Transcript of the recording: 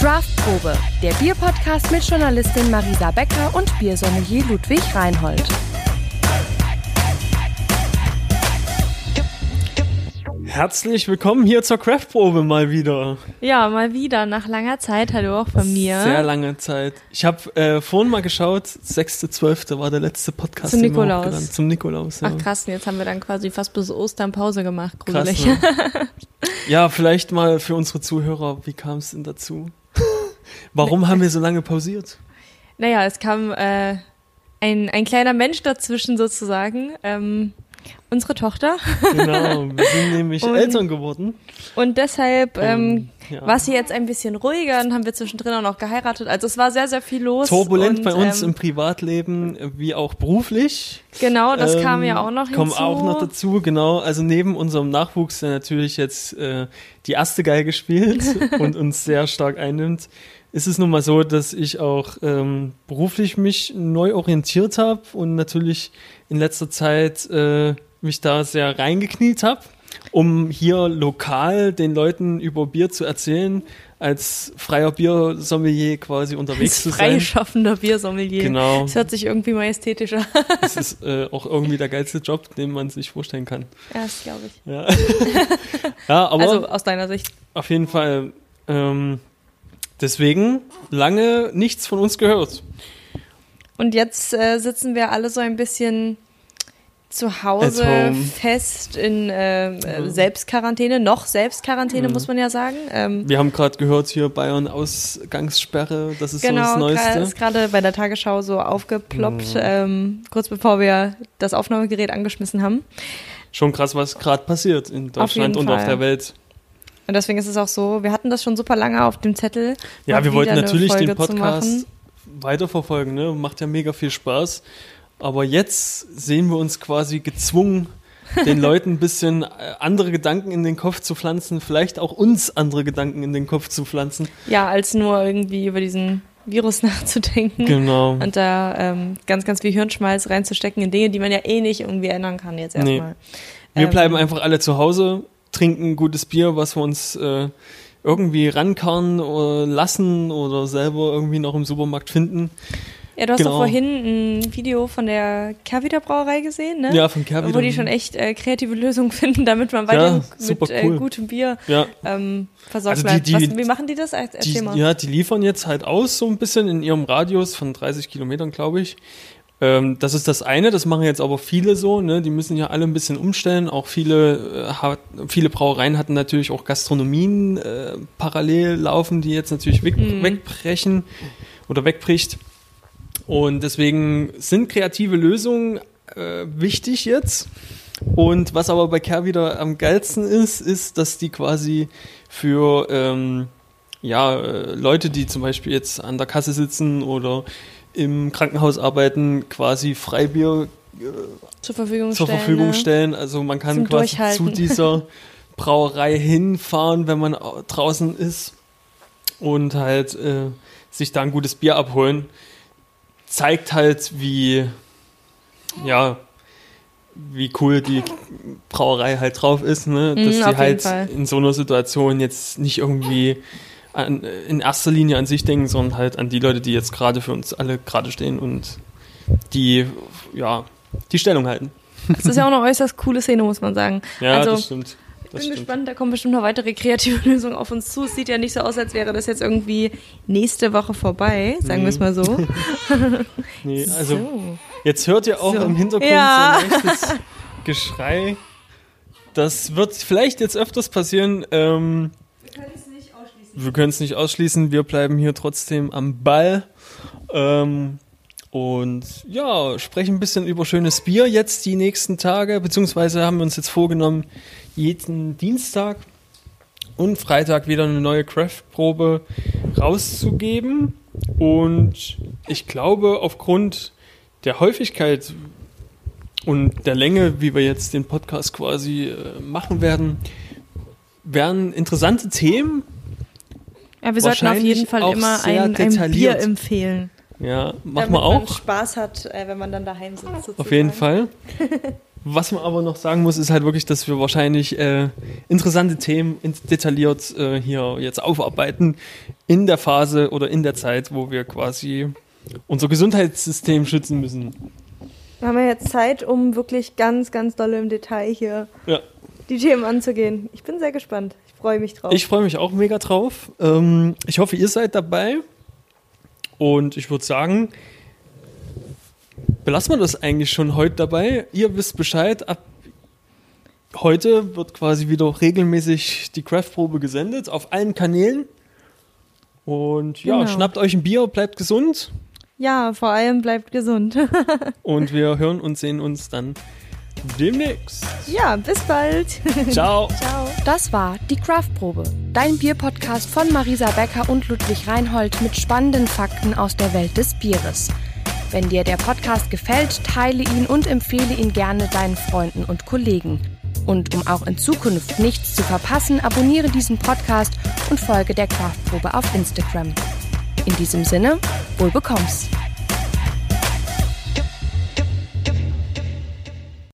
Craftprobe, der Bierpodcast mit Journalistin Marisa Becker und Biersommelier Ludwig Reinhold. Herzlich willkommen hier zur Craftprobe mal wieder. Ja, mal wieder, nach langer Zeit. Hallo auch von mir. Sehr lange Zeit. Ich habe äh, vorhin mal geschaut, 6.12. war der letzte Podcast. Zum Nikolaus. Zum Nikolaus, ja. Ach krass, und jetzt haben wir dann quasi fast bis Ostern Pause gemacht. Krass, ne? Ja, vielleicht mal für unsere Zuhörer, wie kam es denn dazu? Warum haben wir so lange pausiert? Naja, es kam äh, ein, ein kleiner Mensch dazwischen sozusagen. Ähm, unsere Tochter. Genau, wir sind nämlich Und- Eltern geworden. Und deshalb ähm, ja. war sie jetzt ein bisschen ruhiger und haben wir zwischendrin auch noch geheiratet. Also es war sehr, sehr viel los. Turbulent und, bei uns ähm, im Privatleben wie auch beruflich. Genau, das Ähm, kam ja auch noch hinzu. Kommt auch noch dazu, genau. Also neben unserem Nachwuchs, der natürlich jetzt äh, die erste Geige spielt und uns sehr stark einnimmt, ist es nun mal so, dass ich auch ähm, beruflich mich neu orientiert habe und natürlich in letzter Zeit äh, mich da sehr reingekniet habe, um hier lokal den Leuten über Bier zu erzählen, als freier Biersommelier quasi unterwegs zu sein. Freischaffender Biersommelier. Genau. Das hört sich irgendwie majestätischer. Das ist äh, auch irgendwie der geilste Job, den man sich vorstellen kann. ja, das glaube ich. Ja, ja aber Also aus deiner Sicht. auf jeden Fall ähm, deswegen lange nichts von uns gehört. Und jetzt äh, sitzen wir alle so ein bisschen zu Hause fest in äh, äh, Selbstquarantäne, noch Selbstquarantäne, Mhm. muss man ja sagen. Ähm, Wir haben gerade gehört hier Bayern Ausgangssperre, das ist so das genau, Neueste. ist gerade bei der Tagesschau so aufgeploppt, Mhm. ähm, kurz bevor wir das Aufnahmegerät angeschmissen haben. Schon krass, was gerade passiert in Deutschland und auf Fall. der Welt. Und deswegen ist es auch so, wir hatten das schon super lange auf dem Zettel. Ja, wir wollten natürlich den Folge Podcast weiterverfolgen, ne? Macht ja mega viel Spaß. Aber jetzt sehen wir uns quasi gezwungen, den Leuten ein bisschen äh, andere Gedanken in den Kopf zu pflanzen, vielleicht auch uns andere Gedanken in den Kopf zu pflanzen. Ja, als nur irgendwie über diesen Virus nachzudenken. Genau. Und da ähm, ganz, ganz viel Hirnschmalz reinzustecken in Dinge, die man ja eh nicht irgendwie ändern kann jetzt Nee. erstmal. Wir Ähm, bleiben einfach alle zu Hause, trinken gutes Bier, was wir uns äh, irgendwie rankarren oder lassen oder selber irgendwie noch im Supermarkt finden. Ja, du hast genau. doch vorhin ein Video von der Kervida Brauerei gesehen, ne? Ja, von Kervida. Wo die schon echt äh, kreative Lösungen finden, damit man weiter super mit äh, cool. gutem Bier Ja, ähm, versorgt Also die- bleibt. Was, wie machen die das? Er- Erzähl die, mal. ja, die liefern jetzt halt aus so ein bisschen in ihrem Radius von 30 Kilometern, glaube ich. Ähm, das ist das eine, das machen jetzt aber viele so, ne? Die müssen ja alle ein bisschen umstellen. Auch viele, äh, hat, viele Brauereien hatten natürlich auch Gastronomien äh, parallel laufen, die jetzt natürlich weg, Mhm. wegbrechen oder wegbricht. Und deswegen sind kreative Lösungen äh, wichtig jetzt. Und was aber bei Care wieder am geilsten ist, ist, dass die quasi für ähm, ja, äh, Leute, die zum Beispiel jetzt an der Kasse sitzen oder im Krankenhaus arbeiten, quasi Freibier zur Verfügung zur stellen. Verfügung ne? stellen. Also man kann Zum quasi zu dieser Brauerei hinfahren, wenn man au- draußen ist und halt äh, sich da ein gutes Bier abholen. Zeigt halt, wie ja, wie cool die Brauerei halt drauf ist, ne? Mhm, Dass sie jeden halt Fall. in so einer Situation jetzt nicht irgendwie an, in erster Linie an sich denken, sondern halt an die Leute, die jetzt gerade für uns alle gerade stehen und die ja die Stellung halten. Das ist ja auch eine äußerst coole Szene, muss man sagen. Ja, also, das stimmt. Ich bin stimmt. gespannt, da kommen bestimmt noch weitere kreative Lösungen auf uns zu. Es sieht ja nicht so aus, als wäre das jetzt irgendwie nächste Woche vorbei, sagen wir es mal so. Nee, also so. jetzt hört ihr auch So. im Hintergrund Ja. so ein echtes Geschrei. Das wird vielleicht jetzt öfters passieren. Ähm, wir können es nicht ausschließen. Wir bleiben hier trotzdem am Ball. Ähm, und ja, sprechen ein bisschen über schönes Bier jetzt die nächsten Tage, beziehungsweise haben wir uns jetzt vorgenommen, jeden Dienstag und Freitag wieder eine neue Craft-Probe rauszugeben. Und ich glaube, aufgrund der Häufigkeit und der Länge, wie wir jetzt den Podcast quasi äh, machen werden, werden interessante Themen. Ja, wir sollten auf jeden Fall immer ein, ein Bier empfehlen. Ja, machen damit wir man auch. Spaß hat, äh, wenn man dann daheim sitzt. Sozusagen. Auf jeden Fall. Was man aber noch sagen muss, ist halt wirklich, dass wir wahrscheinlich äh, interessante Themen detailliert äh, hier jetzt aufarbeiten in der Phase oder in der Zeit, wo wir quasi unser Gesundheitssystem schützen müssen. Wir haben ja jetzt Zeit, um wirklich ganz, ganz doll im Detail hier Ja. Die Themen anzugehen. Ich bin sehr gespannt. Ich freue mich drauf. Ich freue mich auch mega drauf. Ähm, ich hoffe, ihr seid dabei. Und ich würde sagen, belassen wir das eigentlich schon heute dabei. Ihr wisst Bescheid. Ab heute wird quasi wieder regelmäßig die Craft-Probe gesendet auf allen Kanälen. Und ja, Genau. schnappt euch ein Bier, bleibt gesund. ja, vor allem bleibt gesund. Und wir hören und sehen uns dann demnächst. ja, bis bald. Ciao. Ciao. Das war die Craftprobe, dein Bierpodcast von Marisa Becker und Ludwig Reinhold mit spannenden Fakten aus der Welt des Bieres. Wenn dir der Podcast gefällt, teile ihn und empfehle ihn gerne deinen Freunden und Kollegen. Und um auch in Zukunft nichts zu verpassen, abonniere diesen Podcast und folge der Craftprobe auf Instagram. In diesem Sinne, wohl bekomm's.